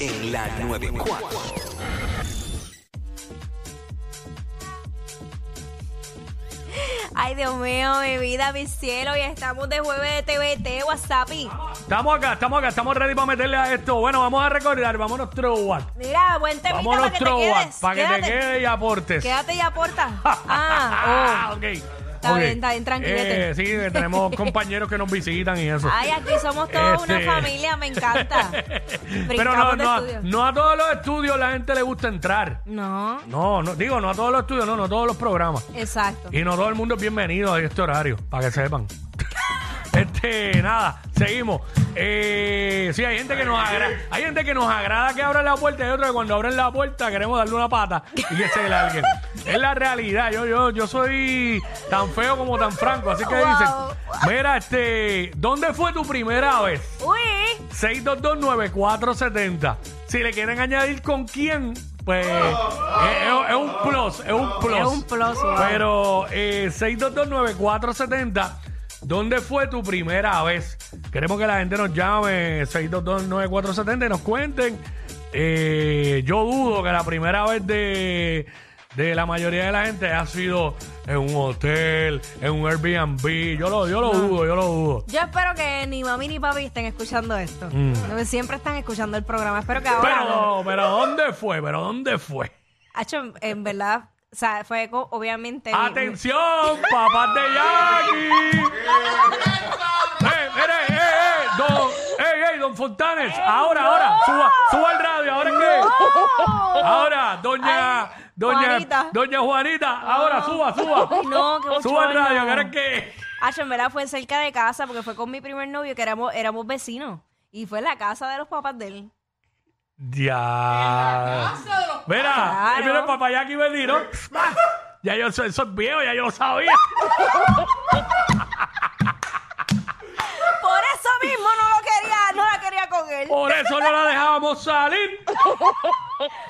en la 94. Ay, Dios mío, mi vida, mi cielo. Y estamos de jueves de TVT, WhatsApp. Estamos acá, estamos acá, estamos ready para meterle a esto. Bueno, vamos a recordar, vámonos throwback. Mira, buen temita Vámonos para que te quedes. para que te Quédate. quede y aportes. Quédate y aporta. Ah, oh. ok. Está bien, está bien, tranquilete. Eh, sí, tenemos compañeros que nos visitan y eso. Ay, aquí somos toda Este- una familia, me encanta. Pero no, no, a- no a todos los estudios la gente le gusta entrar. No, No, no, digo, no a todos los estudios, no, no a todos los programas. exacto. Y no todo el mundo es bienvenido a este horario, para que sepan. Este, nada, seguimos. Eh, sí, hay gente que nos agrada, hay gente que nos agrada que abran la puerta y otra que cuando abren la puerta queremos darle una pata y que se alguien. Es la realidad. Yo, yo, yo soy tan feo como tan franco, así que Wow. dicen, mira, este, ¿dónde fue tu primera vez? Uy, 6229470. Si le quieren añadir con quién, pues es, es- es un plus, es un plus. Es un plus, wow. Pero eh, 6229470, ¿dónde fue tu primera vez? Queremos que la gente nos llame 6229470 y nos cuenten. Eh, yo dudo que la primera vez de, de la mayoría de la gente ha sido en un hotel, en un Airbnb. Yo lo, yo lo dudo, yo lo dudo. yo espero que ni mami ni papi estén escuchando esto. Mm. Siempre están escuchando el programa. Espero que ahora. Pero, pero ¿dónde fue? ¿Pero dónde fue? Hacho, en, en verdad, o sea, fue obviamente. mi- ¡Atención, papás de Jackie! Ahora, ahora, suba, suba el radio, ¿ahora qué? Ahora, doña, Ay, doña, Juanita. doña Juanita, ahora, suba, suba. Ay, no, qué Suba el bochorno. radio, ¿que ahora qué? Hacho, en verdad fue cerca de casa porque fue con mi primer novio que éramos, éramos vecinos. Y fue en la casa de los papás de él. Ya. Mira, Claro. mira el papá Jackie bendito. Ya yo soy, es viejo, ya yo lo sabía. Por eso mismo no lo quería, no la Por eso no la dejábamos salir.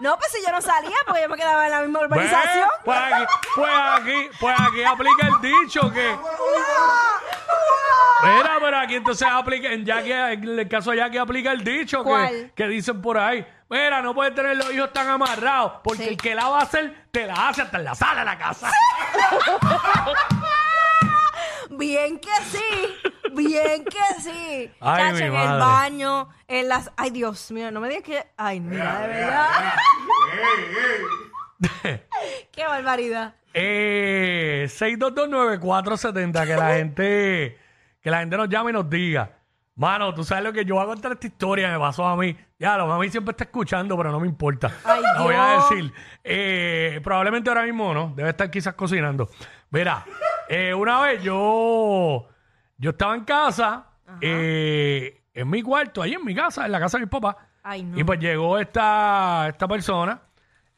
No, pues si yo no salía, porque yo me quedaba en la misma urbanización. Ve, Pues aquí, pues aquí, pues aquí aplica el dicho que. Mira, pero aquí entonces aplica, en, Jackie, en el caso de Jackie aplica el dicho que, ¿Cuál? que dicen por ahí. Mira, no puedes tener los hijos tan amarrados, porque Sí. el que la va a hacer, te la hace hasta en la sala de la casa. Bien que sí, bien que sí. Ay, Chacho, mi en el madre. baño, en las... Ay, Dios mío, no me digas que... Ay, mira, de verdad. Qué barbaridad. Eh, 6229470, que la gente, que la gente nos llame y nos diga. Mano, tú sabes lo que yo voy a contar esta historia, me pasó a mí. Ya, lo mami siempre está escuchando, pero no me importa. Ay, La voy a Dios. decir. Eh, probablemente ahora mismo no, debe estar quizás cocinando. Mira, eh, una vez yo, yo estaba en casa, eh, en mi cuarto, ahí en mi casa, en la casa de. Ay, no. Y pues llegó esta, esta persona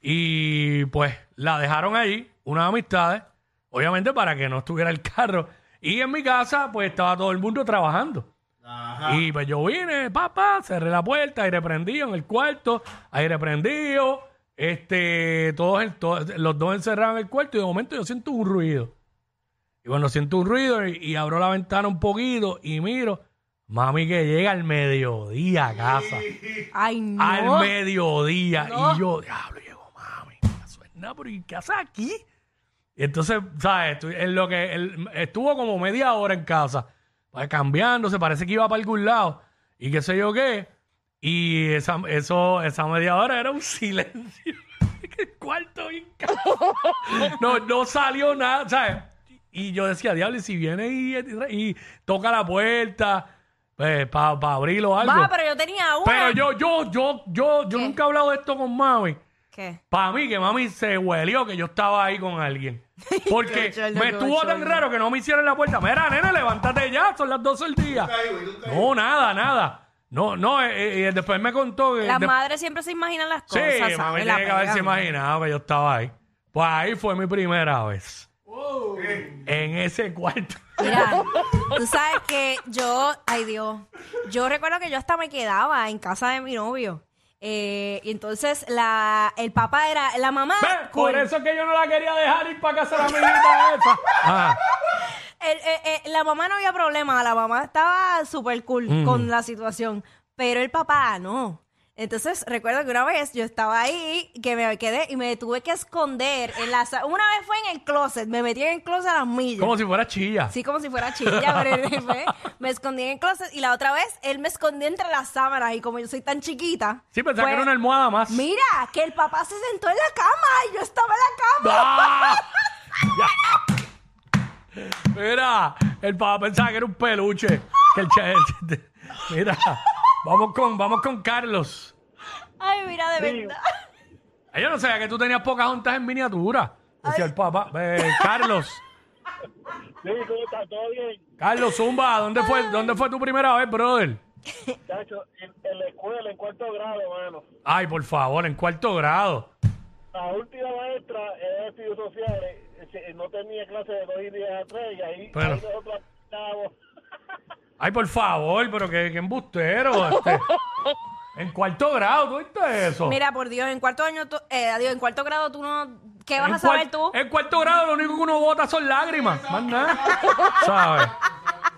y pues la dejaron ahí, unas amistades, obviamente para que no estuviera el carro. Y en mi casa pues estaba todo el mundo trabajando. Y pues yo vine, papá, cerré la puerta, aire prendido en el cuarto, aire prendido, este, todos, en- todos- los dos encerrados en el cuarto y de momento yo siento un ruido. Y cuando siento un ruido y, y abro la ventana un poquito y miro, mami que llega al mediodía a casa Ay, no. al mediodía. No. Y yo, diablo, llegó mami. suena, pero ¿y qué hace aquí? Y entonces, ¿sabes? Estu- En lo que él estuvo como media hora en casa, pues, cambiándose, parece que iba para algún lado. Y qué sé yo qué. Y esa, eso, esa media hora era un silencio. el cuarto bien no, no salió nada, ¿sabes? Y yo decía, diablo, y si viene y, y toca la puerta, pues, para abrirlo o algo. Va, pero yo tenía una. Pero yo, yo, yo, yo, yo ¿Qué? nunca he hablado de esto con mami. ¿Qué? Para mí, que mami se huelió que yo estaba ahí con alguien. Porque me estuvo tan raro que no me hicieron la puerta. Mira, nene, levántate ya, son las 12 del día. No, nada, nada. No, no, eh, eh, después me contó que... Las de- madres siempre se imaginan las Sí, cosas. mami ¿sabes? tiene La que haberse imaginado que yo estaba ahí. Pues ahí fue mi primera vez. En ese cuarto. Mira, tú sabes que yo, ay Dios, yo recuerdo que yo hasta me quedaba en casa de mi novio. Eh, y entonces la, el papá era, la mamá. Ve, Por eso es que yo no la quería dejar ir para casa de la amiguita esa. Ah. El- eh, eh, la mamá no había problema, la mamá estaba súper cool Mm. con la situación, pero el papá no. Entonces recuerdo que una vez yo estaba ahí, que me quedé y me tuve que esconder en la sa- Una vez fue en el closet, me metí en el closet a las millas. Como si fuera chilla. Sí, como si fuera chilla, pero fue- me escondí en el closet y la otra vez él me escondió entre las sábanas y como yo soy tan chiquita. Sí, pensaba pues, que era una almohada más. Mira, que el papá se sentó en la cama y yo estaba en la cama. ¡Ah! Mira, el papá pensaba que era un peluche. Que el cha- Mira, vamos con, vamos con Carlos. Ay, mira, de verdad. Ay, Yo no sabía que tú tenías pocas juntas en miniatura. Decía el papá. Eh, Carlos. Sí, ¿cómo está? ¿Todo bien? Carlos Zumba, ¿dónde fue, ¿dónde fue tu primera vez, brother? Chacho, en, en la escuela, en cuarto grado, mano. Ay, por favor, en cuarto grado. La última maestra era de estudios sociales, eh, no tenía clase de 2 y 10 a 3 y ahí, Pero- ahí nosotros estábamos. Ay, por favor, pero qué, qué embustero. este. En cuarto grado, ¿tú viste eso? Mira, por Dios, en cuarto año, tú- eh, adiós, en cuarto grado tú no... ¿Qué vas en a saber tú? En cuarto grado lo único que uno bota son lágrimas. Más nada. ¿Sabes?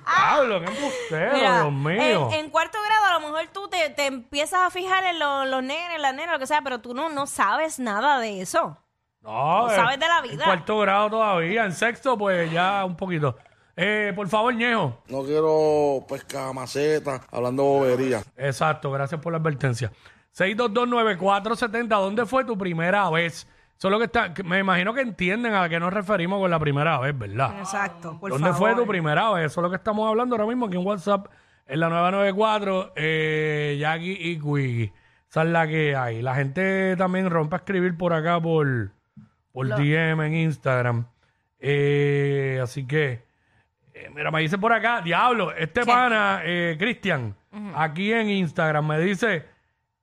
Pablo, qué embustero, Mira, Dios mío. En, en cuarto grado a lo mejor tú te, te empiezas a fijar en los, los nenes, las nenas, lo que sea, pero tú no, no sabes nada de eso. no, no eh, sabes de la vida. En cuarto grado todavía. En sexto, pues ya un poquito. Eh, por favor, Ñejo. No quiero pescar maceta, hablando bobería. Exacto, gracias por la advertencia. 6229470, ¿dónde fue tu primera vez? Eso es lo que está, que me imagino que entienden a qué nos referimos con la primera vez, ¿verdad? Exacto, por ¿Dónde favor. fue tu primera vez? Eso es lo que estamos hablando ahora mismo aquí en WhatsApp, en la 994, eh, Jackie y Quiggy. Esa es la que hay. La gente también rompe a escribir por acá por, por DM en Instagram. Eh, así que, eh, mira, me dice por acá, diablo, este pana, eh, Cristian, aquí en Instagram, me dice,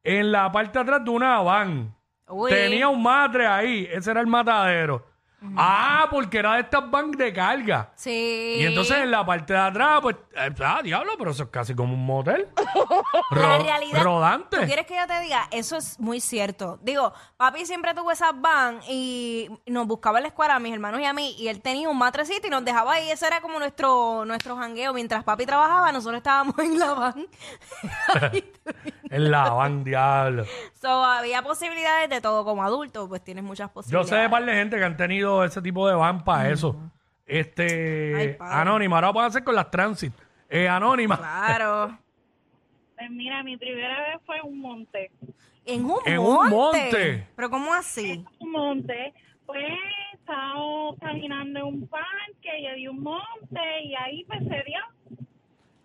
en la parte de atrás de una van, Uy. tenía un matre ahí, ese era el matadero. Ah, porque era de estas van de carga. Sí. Y entonces en la parte de atrás, pues, eh, ah, diablo, pero eso es casi como un motel. La Ro- realidad, Rodante. ¿Tú quieres que yo te diga? Eso es muy cierto. Digo, papi siempre tuvo esas van y nos buscaba en la escuela a mis hermanos y a mí y él tenía un matrecito y nos dejaba ahí. Ese era como nuestro nuestro jangueo. Mientras papi trabajaba, nosotros estábamos en la van. En la van, diablo. so, había posibilidades de todo. Como adulto, pues tienes muchas Yo posibilidades. sé de par de gente que han tenido ese tipo de van para eso. Ay, Este, padre. anónima, ahora lo pueden hacer con las transit. Eh, anónima. Claro. Pues mira, mi primera vez fue en un monte. En un En un monte. monte. Pero ¿cómo así? Un monte, pues estábamos caminando en un parque y había un monte y ahí pues se dio.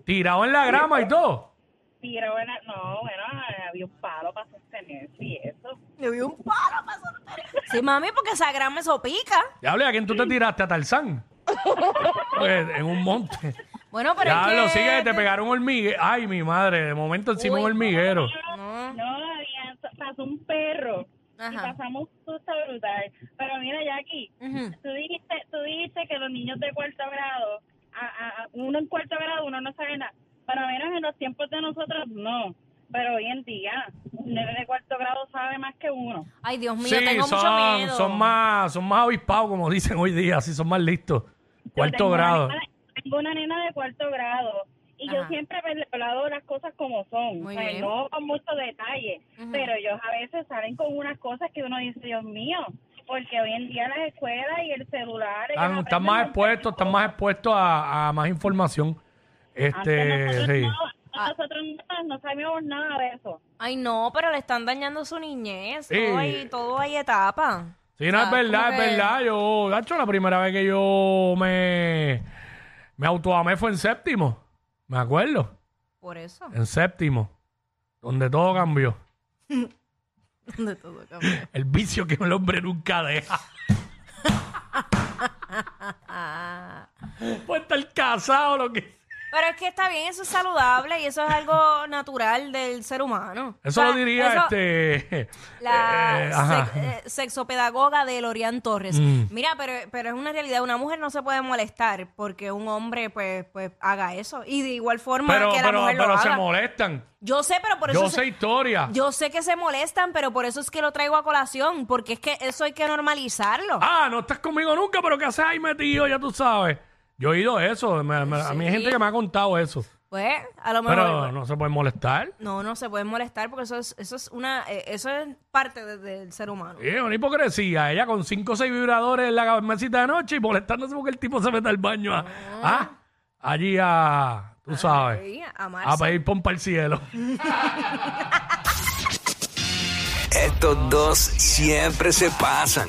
Tirado en la grama y todo. Pero bueno, no, bueno, había un palo para sostenerse y eso. Vi un palo para soltar. Sí, mami, porque esa grama eso pica. Diablo, ¿y a quién tú te tiraste? ¿A Tarzán? Pues, en un monte. Bueno, pero Ya es que... lo sigue, te pegaron hormiguero. Ay, mi madre, de momento encima un hormiguero. No. No, había, pasó un perro y Ajá. pasamos un susto brutal. Pero mira, Jackie, Ujú. tú dijiste, tú dijiste que los niños de cuarto grado, a, a- a- uno en cuarto grado, uno no sabe nada. Pero menos en los tiempos de nosotros, no. Pero hoy en día, un nene de cuarto grado sabe más que uno. Ay, Dios mío, Sí, tengo mucho son, miedo. son más, son más avispados, como dicen hoy día, sí, son más listos. Cuarto tengo una grado. nena- tengo una nena de cuarto grado y yo siempre he hablado las cosas como son, Muy o sea, bien. no con mucho detalle, pero ellos a veces salen con unas cosas que uno dice, Dios mío, porque hoy en día las escuelas y el celular... ellos Están, más expuestos, están más expuestos a, a más información. Este, sí. nosotros, no, nosotros no, no sabíamos nada de eso. Ay, no, pero le están dañando su niñez. Sí. Todo, hay, todo hay etapa. Sí, no, O es sea, verdad, como es que- verdad. Yo, de hecho, la primera vez que yo me, me autoamé fue en séptimo. Me acuerdo. Por eso. En séptimo. Donde todo cambió. De todo cambió. El vicio que el hombre nunca deja. Puede estar casado lo que. Pero es que está bien, eso es saludable y eso es algo natural del ser humano. Eso O sea, lo diría eso- este. La eh, ajá. sex- eh, sexopedagoga de Lorian Torres. Mm. Mira, pero, pero es una realidad. Una mujer no se puede molestar porque un hombre pues, pues haga eso. Y de igual forma Pero, que la pero, mujer lo pero se haga. molestan. Yo sé, pero por eso... Yo se- sé historia. Yo sé que se molestan, pero por eso es que lo traigo a colación, porque es que eso hay que normalizarlo. Ah, no estás conmigo nunca, pero ¿qué haces ahí metido? Ya tú sabes. Yo he oído eso. me- me- A mí hay gente que me ha contado eso. Pues, a lo mejor. Pero no se puede molestar. No, no se pueden molestar porque eso es, eso es una, eh, eso es parte de- del ser humano. Sí, una hipocresía. Ella con cinco o seis vibradores en la mesita de noche y molestándose porque el tipo se mete al baño a, ah, allí a, tú sabes, Sí, a pedir pompa al cielo. Estos dos siempre se pasan.